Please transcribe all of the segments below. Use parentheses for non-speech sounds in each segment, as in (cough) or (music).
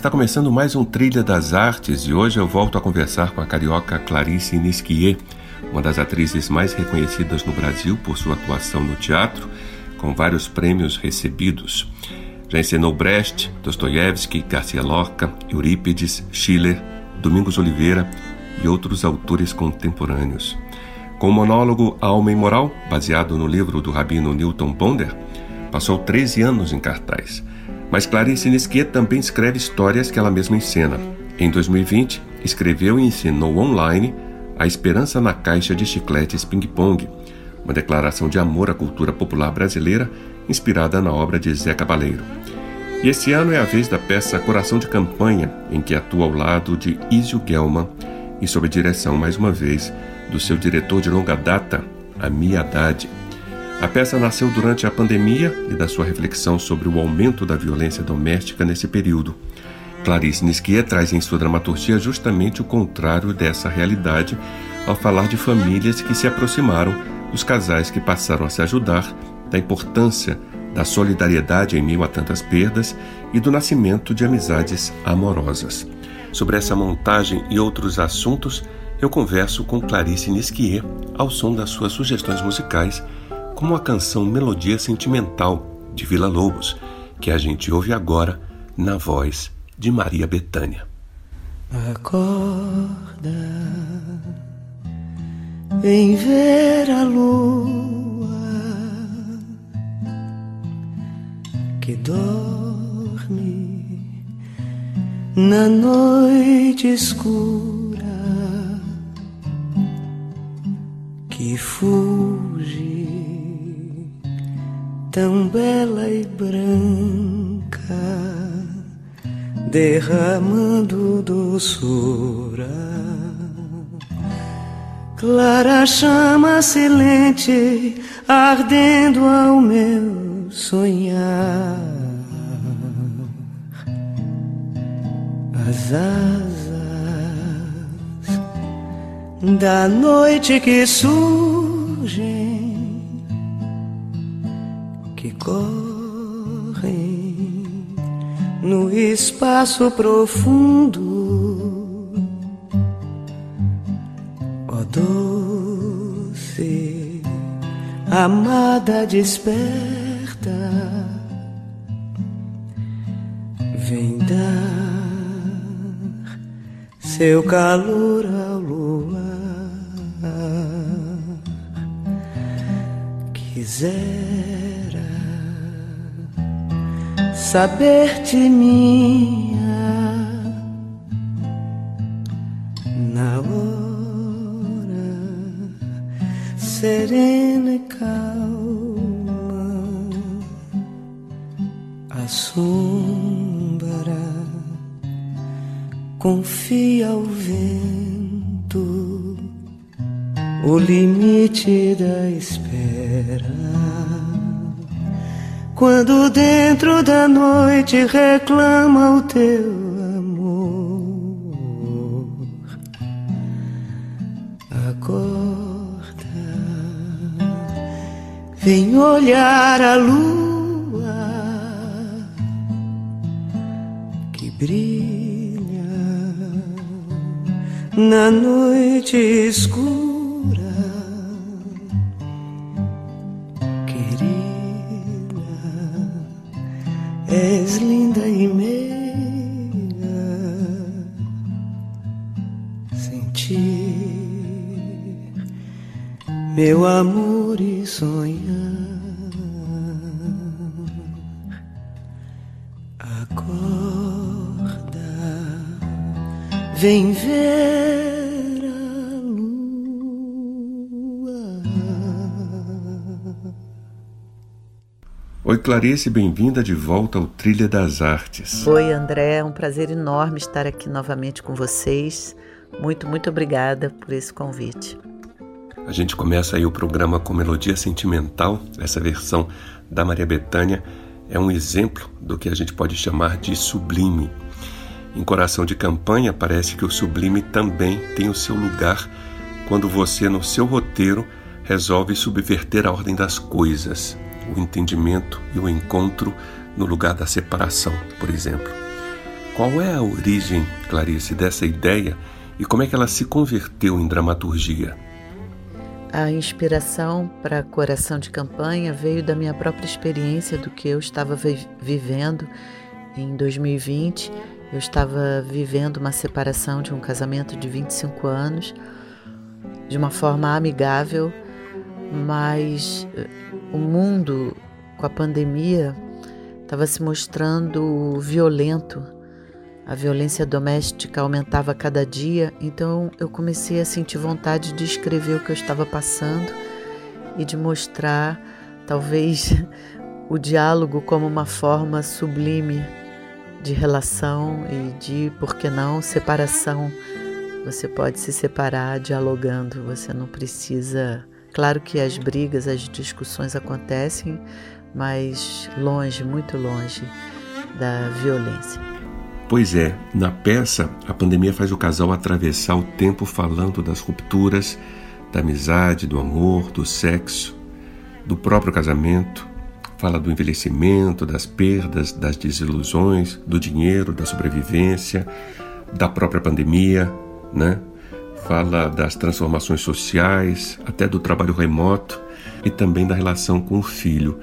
Está começando mais um Trilha das Artes e hoje eu volto a conversar com a carioca Clarice Nisquier, uma das atrizes mais reconhecidas no Brasil por sua atuação no teatro, com vários prêmios recebidos. Já encenou Brecht, Dostoiévski, Garcia Lorca, Eurípides, Schiller, Domingos Oliveira e outros autores contemporâneos. Com o monólogo Alma e Moral, baseado no livro do rabino Newton Bonder, passou 13 anos em cartaz mas Clarice Nisquier também escreve histórias que ela mesma encena. Em 2020, escreveu e ensinou online A Esperança na Caixa de Chicletes Ping Pong, uma declaração de amor à cultura popular brasileira inspirada na obra de Zé Cabaleiro. E esse ano é a vez da peça Coração de Campanha, em que atua ao lado de Isio Gelman e sob a direção, mais uma vez, do seu diretor de longa data, Ami Haddad. A peça nasceu durante a pandemia e da sua reflexão sobre o aumento da violência doméstica nesse período. Clarice Nisquier traz em sua dramaturgia justamente o contrário dessa realidade ao falar de famílias que se aproximaram, dos casais que passaram a se ajudar, da importância da solidariedade em meio a tantas perdas e do nascimento de amizades amorosas. Sobre essa montagem e outros assuntos, eu converso com Clarice Nisquier ao som das suas sugestões musicais como a canção Melodia Sentimental de Vila Lobos, que a gente ouve agora na voz de Maria Bethânia. Acorda, vem ver a lua que dorme na noite escura que fuge tão bela e branca, derramando doçura. Clara chama silente, ardendo ao meu sonhar. As asas da noite que surgem correm no espaço profundo. Ó oh, doce, amada desperta, vem dar seu calor ao luar. Quiser saber-te minha na hora serena e calma a sombra confia ao vento o limite da espera quando dentro da noite reclama o teu amor. Acorda, vem olhar a lua que brilha na noite escura. Meiga sentir meu amor e sonhar. Acorda, vem ver Oi, Clarice, bem-vinda de volta ao Trilha das Artes. Oi, André, é um prazer enorme estar aqui novamente com vocês. Muito, muito obrigada por esse convite. A gente começa aí o programa com melodia sentimental, essa versão da Maria Bethânia é um exemplo do que a gente pode chamar de sublime. Em Coração de Campanha, parece que o sublime também tem o seu lugar quando você, no seu roteiro, resolve subverter a ordem das coisas, o entendimento e o encontro no lugar da separação, por exemplo. Qual é a origem, Clarice, dessa ideia e como é que ela se converteu em dramaturgia? A inspiração para Coração de Campanha veio da minha própria experiência do que eu estava vivendo em 2020. Eu estava vivendo uma separação de um casamento de 25 anos de uma forma amigável, mas eh, o mundo com a pandemia estava se mostrando violento a violência doméstica aumentava cada dia, então eu comecei a sentir vontade de escrever o que eu estava passando e de mostrar, talvez, (laughs) o diálogo como uma forma sublime de relação e de, por que não, separação. Você pode se separar dialogando, você não precisa. Claro que as brigas, as discussões acontecem, mas longe, muito longe da violência. Pois é, na peça, a pandemia faz o casal atravessar o tempo falando das rupturas, da amizade, do amor, do sexo, do próprio casamento. Fala do envelhecimento, das perdas, das desilusões, do dinheiro, da sobrevivência, da própria pandemia, né? Fala das transformações sociais, até do trabalho remoto e também da relação com o filho.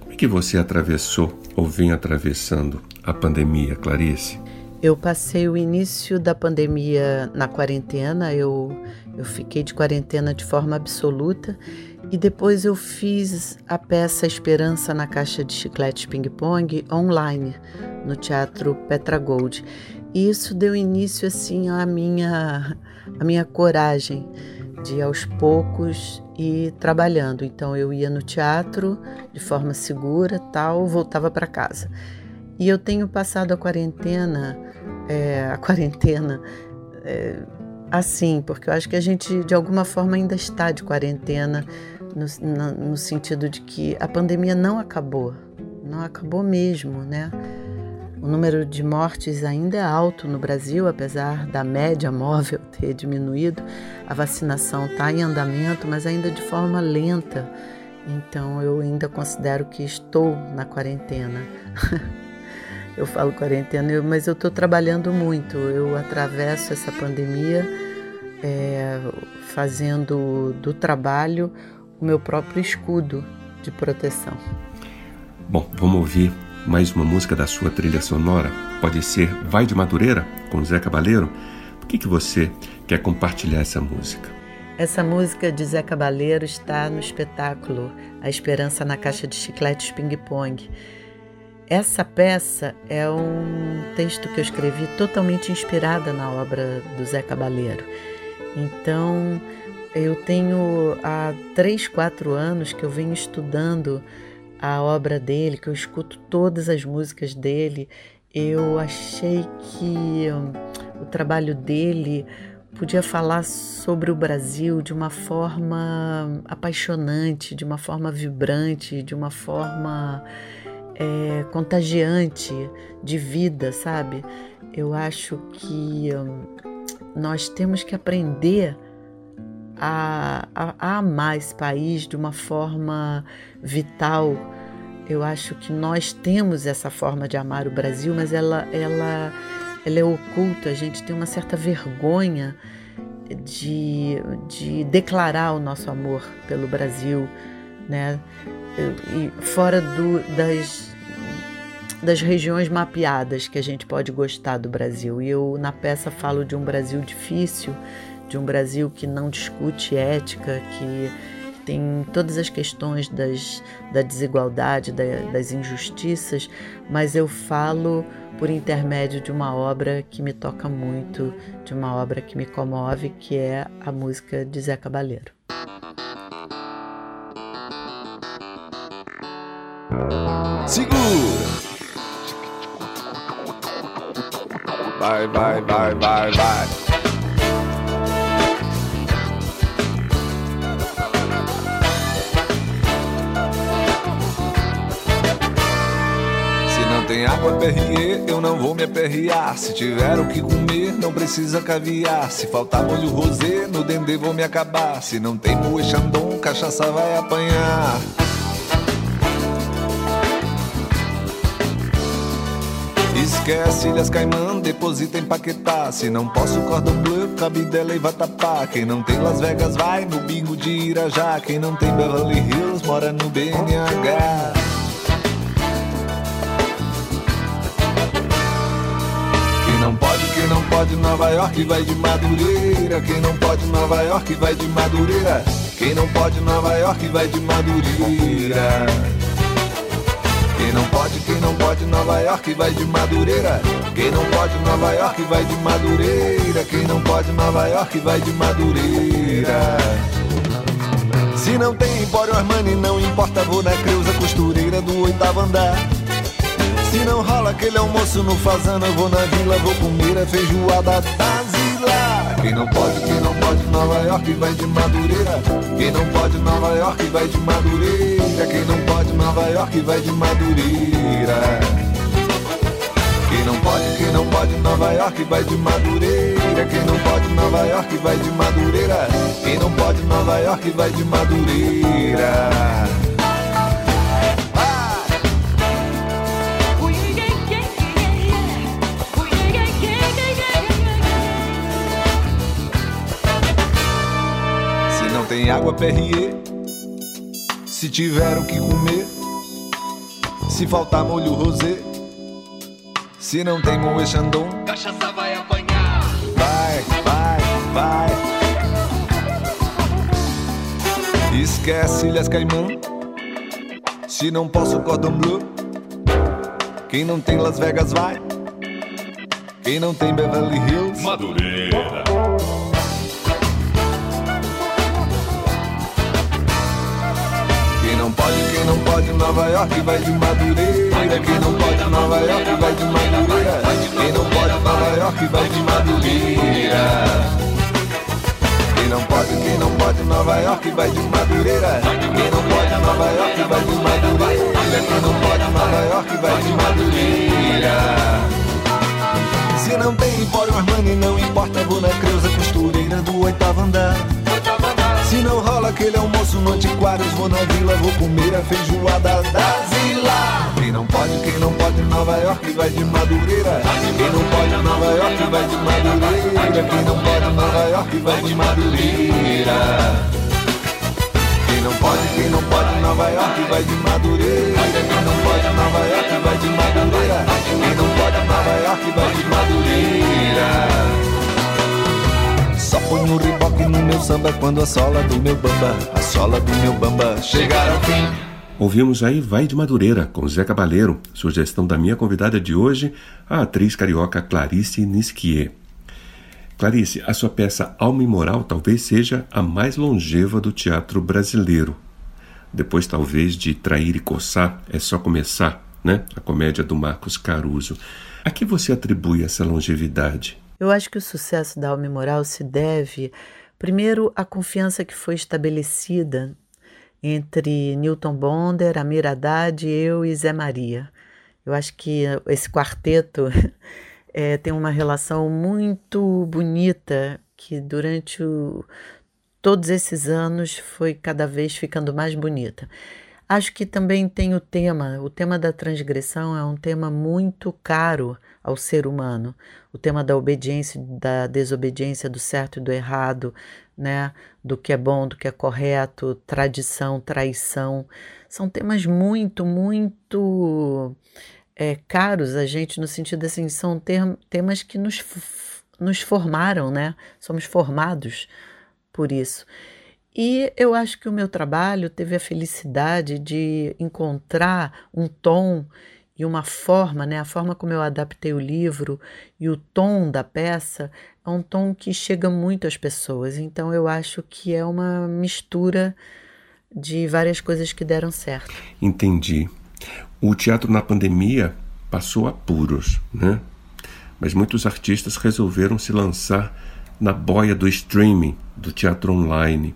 Como é que você atravessou ou vem atravessando a pandemia, Clarice? Eu passei o início da pandemia na quarentena, eu, eu fiquei de quarentena de forma absoluta e depois eu fiz a peça Esperança na Caixa de Chicletes Ping Pong online no Teatro Petra Gold. E isso deu início assim à minha, à minha coragem de aos poucos ir trabalhando. Então eu ia no teatro de forma segura, tal, voltava para casa. E eu tenho passado a quarentena é, a quarentena é, assim, porque eu acho que a gente de alguma forma ainda está de quarentena no, no, no sentido de que a pandemia não acabou, não acabou mesmo, né? O número de mortes ainda é alto no Brasil, apesar da média móvel (laughs) ter diminuído. A vacinação está em andamento, mas ainda de forma lenta. Então eu ainda considero que estou na quarentena. (laughs) eu falo quarentena, mas eu estou trabalhando muito. Eu atravesso essa pandemia é, fazendo do trabalho o meu próprio escudo de proteção. Bom, vamos ouvir mais uma música da sua trilha sonora. Pode ser Vai de Madureira, com Zé Cabaleiro. Por que, que você quer compartilhar essa música? Essa música de Zé Cabaleiro está no espetáculo A Esperança na Caixa de Chicletes Ping Pong essa peça é um texto que eu escrevi totalmente inspirada na obra do Zé Cabaleiro. Então, eu tenho há três, quatro anos que eu venho estudando a obra dele, que eu escuto todas as músicas dele. Eu achei que o trabalho dele podia falar sobre o Brasil de uma forma apaixonante, de uma forma vibrante, de uma forma é, contagiante de vida, sabe? Eu acho que hum, nós temos que aprender a, a, a amar esse país de uma forma vital. Eu acho que nós temos essa forma de amar o Brasil, mas ela, ela, ela é oculta. A gente tem uma certa vergonha de, de declarar o nosso amor pelo Brasil, né? e fora do, das, das regiões mapeadas que a gente pode gostar do Brasil. E eu na peça falo de um Brasil difícil, de um Brasil que não discute ética, que tem todas as questões das, da desigualdade, da, das injustiças, mas eu falo por intermédio de uma obra que me toca muito, de uma obra que me comove, que é a música de Zé Cabaleiro. Segura! Vai, vai, vai, vai, vai. Se não tem água perrier, eu não vou me aperrear. Se tiver o que comer, não precisa caviar. Se faltar molho rosé, no dendê vou me acabar. Se não tem moe chandon, cachaça vai apanhar. Esquece Ilhas Caimã, deposita em Paquetá. Se não posso, cordão bleu, Cabidela e Vatapá. Quem não tem Las Vegas vai no bingo de Irajá. Quem não tem Beverly Hills mora no BNH. Pode, Nova York vai de Madureira. Quem não pode, Nova York vai de Madureira. Quem não pode, Nova York vai de Madureira. Quem não pode, quem não pode, Nova York vai de Madureira. Quem não pode, Nova York vai de Madureira. Quem não pode, Nova York vai de Madureira. Se não tem Empório Armani, não importa, vou na Creuza Costureira do oitavo andar. Se não rola aquele almoço no Fazano, eu vou na vila, vou comer a feijoada da Zila. Quem não pode, quem não pode, Nova York vai de Madureira. Quem não pode, Nova York vai de Madureira. Quem não pode, Nova York vai de Madureira. Quem não pode, quem não pode, Nova York vai de Madureira. Quem não pode, Nova York vai de Madureira. Quem não pode, Nova York vai de Madureira. Tem água Perrier, se tiver o que comer, se faltar molho rosé, se não tem moe chandon, Cachaça vai apanhar. vai, vai, vai. Esquece Ilhas Caimã, se não posso cordon bleu, quem não tem Las Vegas vai, quem não tem Beverly Hills, Madureira. Não pode, Nova York vai de Madureira. Quem não pode, Nova York vai de Madureira. Quem não pode, Nova York vai de Madureira. Quem não pode, quem não pode, Nova York vai de Madureira. Quem não pode, Nova York vai de Madureira. Quem não pode, Nova York vai de Madureira. Se não tem Empório Armani, não importa, vou na Creuza Costureira do oitavo andar. Se não rola aquele almoço no Antiquários, vou na vila, vou comer a feijoada da Zila. Quem não pode, quem não pode, Nova York vai de Madureira. Quem não pode, Nova York vai de Madureira. Quem não pode, Nova York vai de Madureira. Quem não pode, quem não pode, Nova York vai de Madureira. Quem não pode, Nova York vai de Madureira. Quem não pode, Nova York vai de Madureira. Só riboque no meu samba quando a sola do meu bamba, a sola do meu bamba chegar ao fim. Ouvimos aí Vai de Madureira, com Zé Cabaleiro, sugestão da minha convidada de hoje, a atriz carioca Clarice Nisquier. Clarice, a sua peça Alma e Moral talvez seja a mais longeva do teatro brasileiro. Depois, talvez, de Trair e Coçar, é só começar, né? A comédia do Marcos Caruso. A que você atribui essa longevidade? Eu acho que o sucesso da Alma e Moral se deve, primeiro, à confiança que foi estabelecida entre Newton Bonder, Amir Haddad, eu e Zé Maria. Eu acho que esse quarteto é, (laughs) tem uma relação muito bonita que durante o, todos esses anos foi cada vez ficando mais bonita. Acho que também tem o tema, o tema da transgressão é um tema muito caro ao ser humano. O tema da obediência, da desobediência, do certo e do errado, né? Do que é bom, do que é correto, tradição, traição. São temas muito, muito é, caros a gente, no sentido assim, são temas que nos, nos formaram, né? Somos formados por isso. E eu acho que o meu trabalho teve a felicidade de encontrar um tom e uma forma, né? A forma como eu adaptei o livro e o tom da peça é um tom que chega muito às pessoas. Então eu acho que é uma mistura de várias coisas que deram certo. Entendi. O teatro na pandemia passou apuros, né? Mas muitos artistas resolveram se lançar na boia do streaming, do teatro online.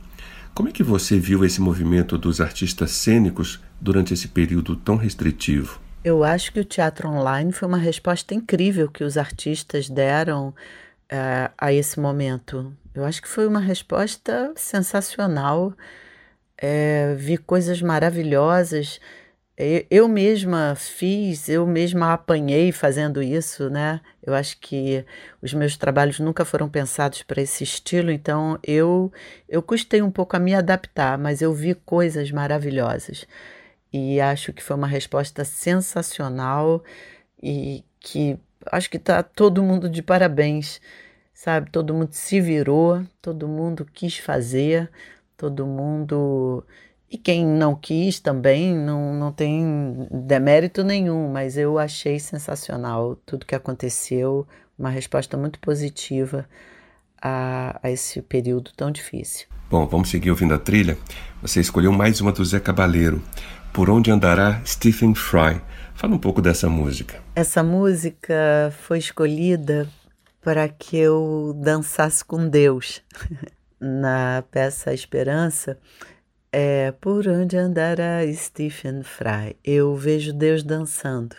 Como é que você viu esse movimento dos artistas cênicos durante esse período tão restritivo? Eu acho que o teatro online foi uma resposta incrível que os artistas deram uh, a esse momento. Eu acho que foi uma resposta sensacional. É, vi coisas maravilhosas. Eu mesma fiz, eu mesma apanhei fazendo isso, né? Eu acho que os meus trabalhos nunca foram pensados para esse estilo, então eu eu custei um pouco a me adaptar, mas eu vi coisas maravilhosas. E acho que foi uma resposta sensacional e que acho que tá todo mundo de parabéns, sabe? Todo mundo se virou, todo mundo quis fazer, todo mundo e quem não quis também não, não tem demérito nenhum, mas eu achei sensacional tudo que aconteceu, uma resposta muito positiva a, a esse período tão difícil. Bom, vamos seguir ouvindo a trilha. Você escolheu mais uma do Zé Cabaleiro. Por onde andará Stephen Fry? Fala um pouco dessa música. Essa música foi escolhida para que eu dançasse com Deus. (laughs) Na peça Esperança, é, por onde andará Stephen Fry? Eu vejo Deus dançando.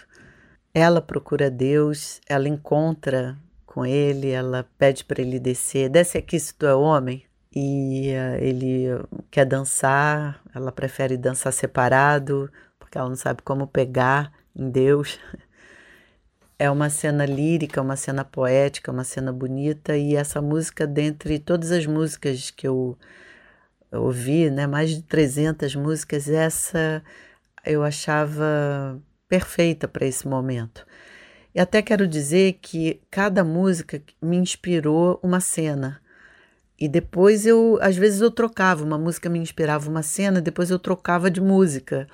Ela procura Deus, ela encontra com ele, ela pede para ele descer. Desce aqui se tu é homem. E uh, ele quer dançar, ela prefere dançar separado, porque ela não sabe como pegar em Deus. (laughs) É uma cena lírica, uma cena poética, uma cena bonita, e essa música, dentre todas as músicas que eu ouvi, né, mais de 300 músicas, essa eu achava perfeita para esse momento. E até quero dizer que cada música me inspirou uma cena. E depois eu, às vezes eu trocava, uma música me inspirava uma cena, depois eu trocava de música.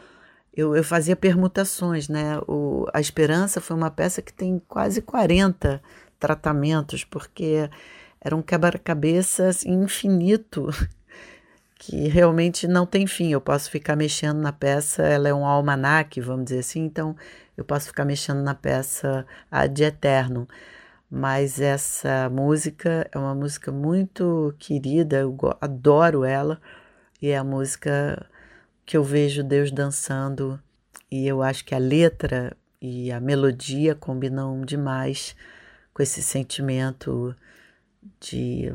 Eu, eu fazia permutações, né? O, a Esperança foi uma peça que tem quase 40 tratamentos, porque era um quebra-cabeça assim, infinito (laughs) que realmente não tem fim. Eu posso ficar mexendo na peça, ela é um almanaque, vamos dizer assim, então eu posso ficar mexendo na peça ad eterno. Mas essa música é uma música muito querida, eu adoro ela, e é a música que eu vejo Deus dançando, e eu acho que a letra e a melodia combinam demais com esse sentimento de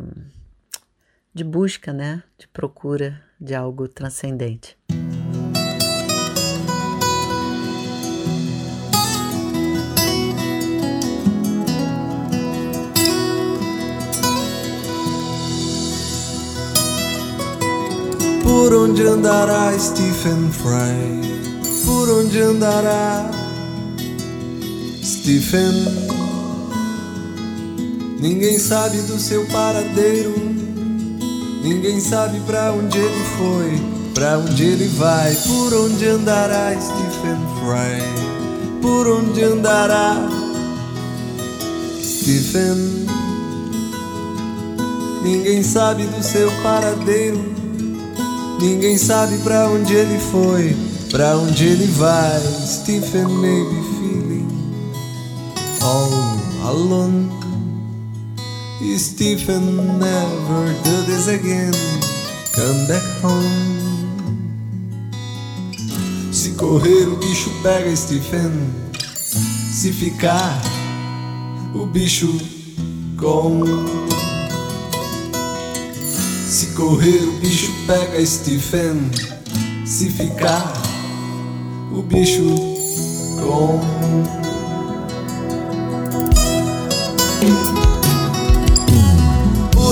de busca, né? De procura de algo transcendente. Por onde andará Stephen Fry? Por onde andará Stephen? Ninguém sabe do seu paradeiro Ninguém sabe para onde ele foi, para onde ele vai, por onde andará Stephen Fry, por onde andará Stephen. Ninguém sabe do seu paradeiro, ninguém sabe para onde ele foi, para onde ele vai. Stephen may be feeling all alone. Stephen never do this again. Come back home. Se correr, o bicho pega Stephen. Se ficar, o bicho com. Se correr, o bicho pega Stephen. Se ficar, o bicho com.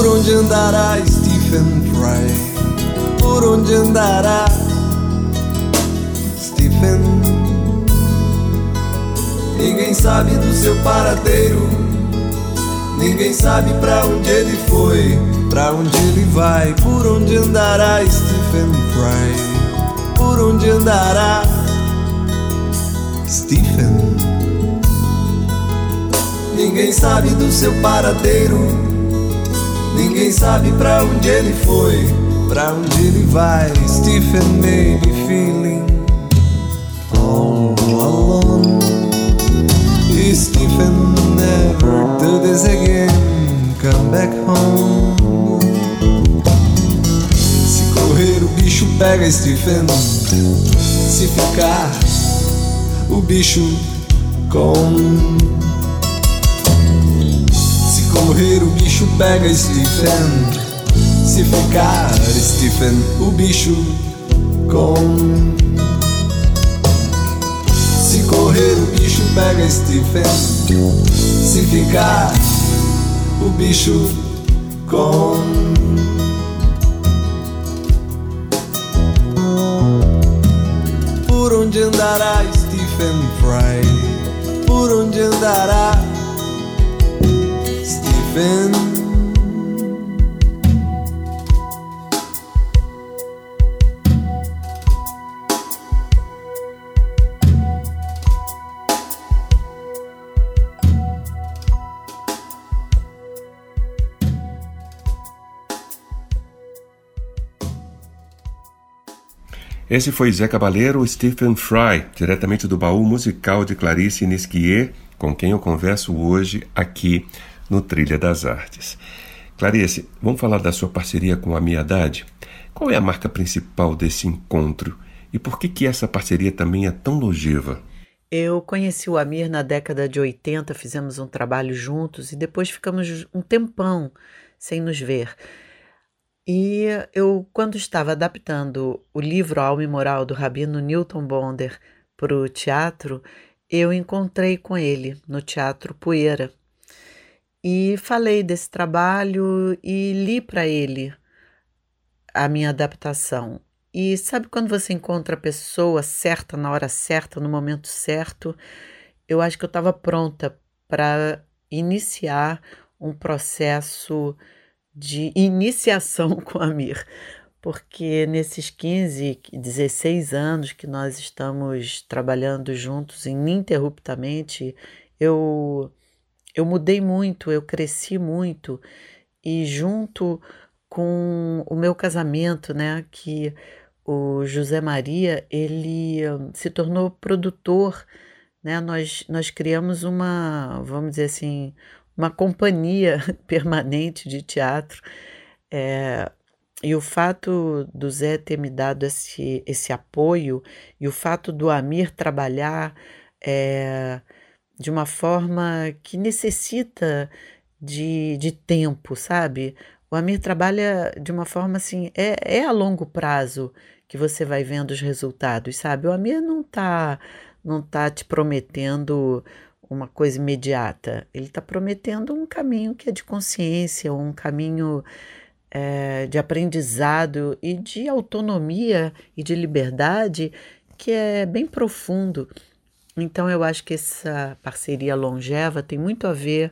Por onde andará Stephen Fry? Por onde andará Stephen? Ninguém sabe do seu paradeiro. Ninguém sabe para onde ele foi, para onde ele vai. Por onde andará Stephen Fry? Por onde andará Stephen? Ninguém sabe do seu paradeiro. Ninguém sabe pra onde ele foi, pra onde ele vai. Stephen may be feeling all alone. Stephen never do this again. Come back home. Se correr, o bicho pega Stephen. Se ficar, o bicho come. Correr, o bicho pega Stephen. Se ficar, Stephen, o bicho come. Se correr, o bicho pega Stephen. Se ficar, o bicho come. Por onde andará Stephen Fry? Por onde andará Stephen? Esse foi Zé Cabaleiro, Stephen Fry, diretamente do baú musical de Clarice Nisquier, com quem eu converso hoje aqui no Trilha das Artes. Clarice, vamos falar da sua parceria com a Mia Haddad? Qual é a marca principal desse encontro e por que, que essa parceria também é tão longeva? Eu conheci o Amir na década de 80, fizemos um trabalho juntos e depois ficamos um tempão sem nos ver. E eu, quando estava adaptando o livro Alma e Moral do Rabino Newton Bonder para o teatro, eu encontrei com ele no Teatro Poeira e falei desse trabalho e li para ele a minha adaptação. E sabe quando você encontra a pessoa certa na hora certa, no momento certo? Eu acho que eu estava pronta para iniciar um processo de iniciação (laughs) com a Mir, porque nesses 15, 16 anos que nós estamos trabalhando juntos ininterruptamente, eu eu mudei muito, eu cresci muito e junto com o meu casamento, né, que o José Maria, ele hum, se tornou produtor, né? Nós nós criamos uma, vamos dizer assim, uma companhia (laughs) permanente de teatro. É, e o fato do Zé ter me dado esse, esse apoio e o fato do Amir trabalhar é, de uma forma que necessita de, de tempo, sabe? O Amir trabalha de uma forma assim, é, é a longo prazo que você vai vendo os resultados, sabe? O Amir não está não tá te prometendo uma coisa imediata. Ele está prometendo um caminho que é de consciência, um caminho é, de aprendizado e de autonomia e de liberdade que é bem profundo. Então, eu acho que essa parceria longeva tem muito a ver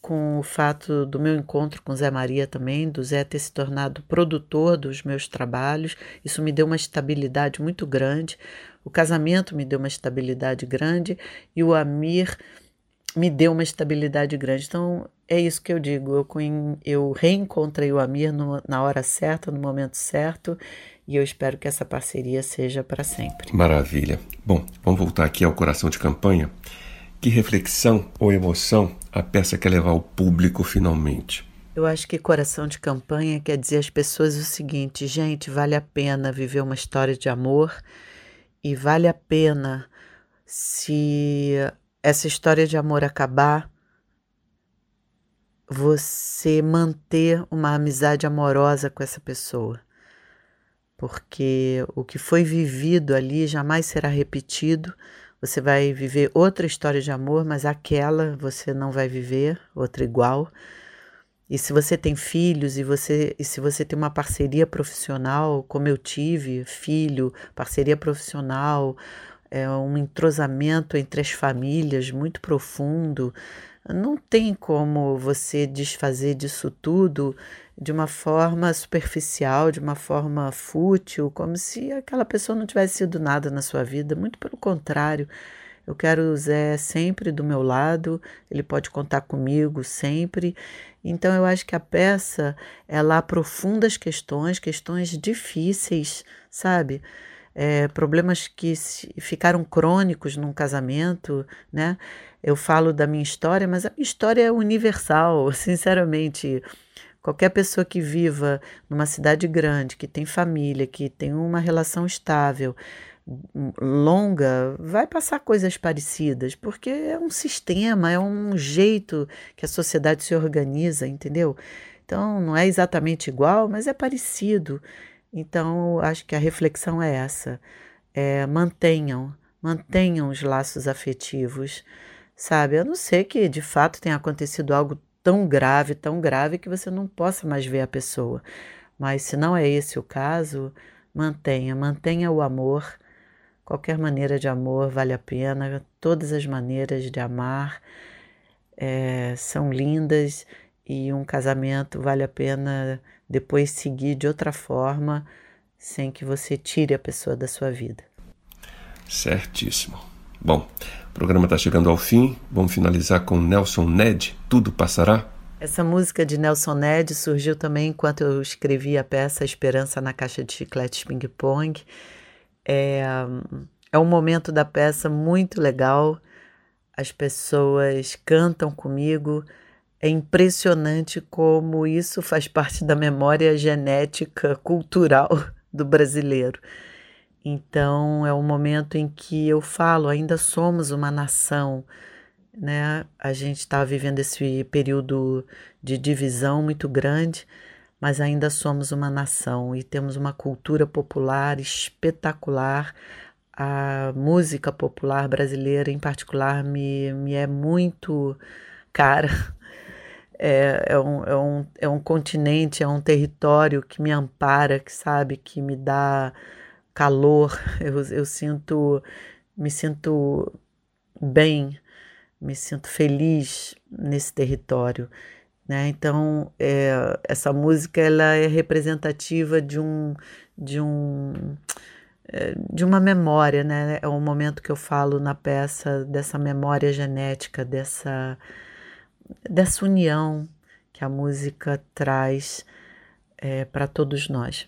com o fato do meu encontro com Zé Maria também, do Zé ter se tornado produtor dos meus trabalhos. Isso me deu uma estabilidade muito grande. O casamento me deu uma estabilidade grande e o Amir me deu uma estabilidade grande. Então, é isso que eu digo. Eu, eu reencontrei o Amir no, na hora certa, no momento certo, e eu espero que essa parceria seja para sempre. Maravilha. Bom, vamos voltar aqui ao coração de campanha. Que reflexão ou emoção a peça quer levar ao público finalmente? Eu acho que coração de campanha quer dizer às pessoas o seguinte: gente, vale a pena viver uma história de amor e vale a pena se essa história de amor acabar, você manter uma amizade amorosa com essa pessoa. Porque o que foi vivido ali jamais será repetido você vai viver outra história de amor, mas aquela você não vai viver, outra igual. E se você tem filhos e você e se você tem uma parceria profissional, como eu tive, filho, parceria profissional, é um entrosamento entre as famílias muito profundo, não tem como você desfazer disso tudo de uma forma superficial, de uma forma fútil, como se aquela pessoa não tivesse sido nada na sua vida. Muito pelo contrário. Eu quero o Zé sempre do meu lado, ele pode contar comigo sempre. Então eu acho que a peça ela aprofunda as questões, questões difíceis, sabe? é, problemas que ficaram crônicos num casamento, né? Eu falo da minha história, mas a minha história é universal, (laughs) sinceramente. Qualquer pessoa que viva numa cidade grande, que tem família, que tem uma relação estável, longa, vai passar coisas parecidas, porque é um sistema, é um jeito que a sociedade se organiza, entendeu? Então, não é exatamente igual, mas é parecido. Então, acho que a reflexão é essa: é, mantenham, mantenham os laços afetivos, sabe? A não ser que de fato tenha acontecido algo tão grave, tão grave que você não possa mais ver a pessoa. Mas se não é esse o caso, mantenha, mantenha o amor Qualquer maneira de amor vale a pena, todas as maneiras de amar é, são lindas e um casamento vale a pena depois seguir de outra forma, sem que você tire a pessoa da sua vida. Certíssimo. Bom, o programa está chegando ao fim. Vamos finalizar com Nelson Ned, Tudo Passará. Essa música de Nelson Ned surgiu também enquanto eu escrevi a peça Esperança na Caixa de Chicletes Ping Pong. É, é um momento da peça muito legal. As pessoas cantam comigo. É impressionante como isso faz parte da memória genética cultural do brasileiro. Então, é um momento em que eu falo, ainda somos uma nação, né? A gente está vivendo esse período de divisão muito grande, mas ainda somos uma nação e temos uma cultura popular espetacular. A música popular brasileira, em particular, me, me é muito cara. (laughs) É, é, um, é, um, é um continente, é um território que me ampara, que sabe, que me dá calor. Eu, eu sinto, me sinto bem, me sinto feliz nesse território. Né? Então, é, essa música ela é representativa de um, de um é, de uma memória, né? É um momento que eu falo na peça dessa memória genética, dessa, dessa união que a música traz é, para todos nós.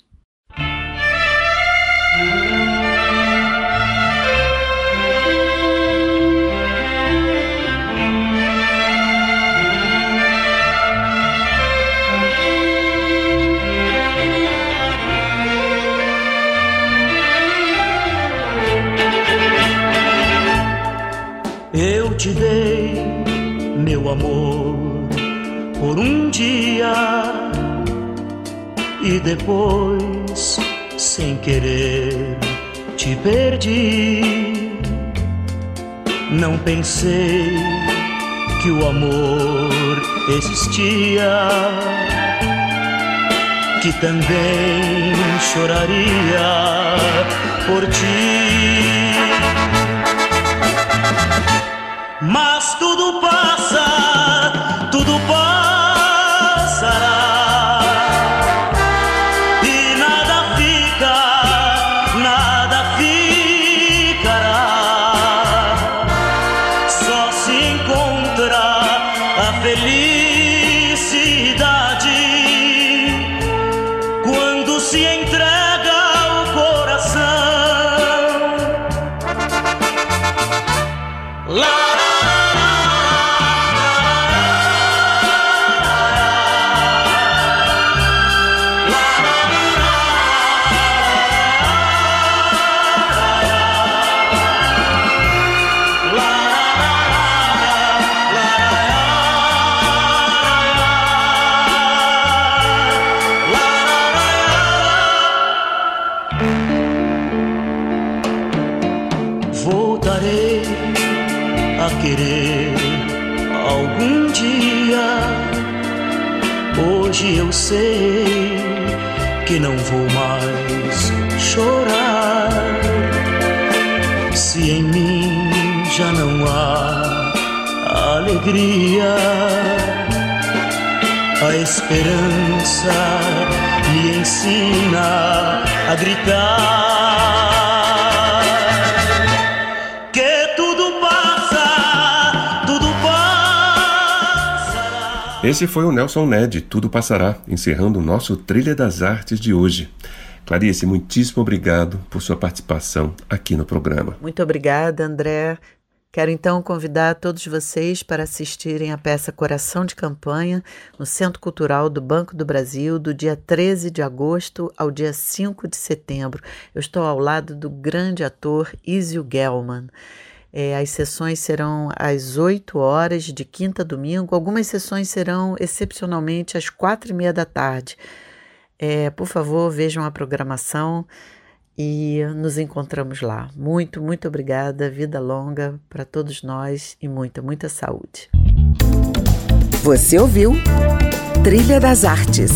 Eu te dei meu amor por um dia e depois, sem querer, te perdi. Não pensei que o amor existia, que também choraria por ti. Mas tudo passa, tudo passará. Lá sei que não vou mais chorar. Se em mim já não há alegria, a esperança me ensina a gritar. Esse foi o Nelson Ned, Tudo Passará, encerrando o nosso Trilha das Artes de hoje. Clarice, muitíssimo obrigado por sua participação aqui no programa. Muito obrigada, André. Quero então convidar todos vocês para assistirem à peça Coração de Campanha no Centro Cultural do Banco do Brasil, do dia 13 de agosto ao dia 5 de setembro. Eu estou ao lado do grande ator Isio Gelman. É, as sessões serão às 8 horas, de quinta a domingo. Algumas sessões serão excepcionalmente às quatro e meia da tarde. É, por favor, vejam a programação e nos encontramos lá. Muito, muito obrigada. Vida longa para todos nós e muita, muita saúde. Você ouviu Trilha das Artes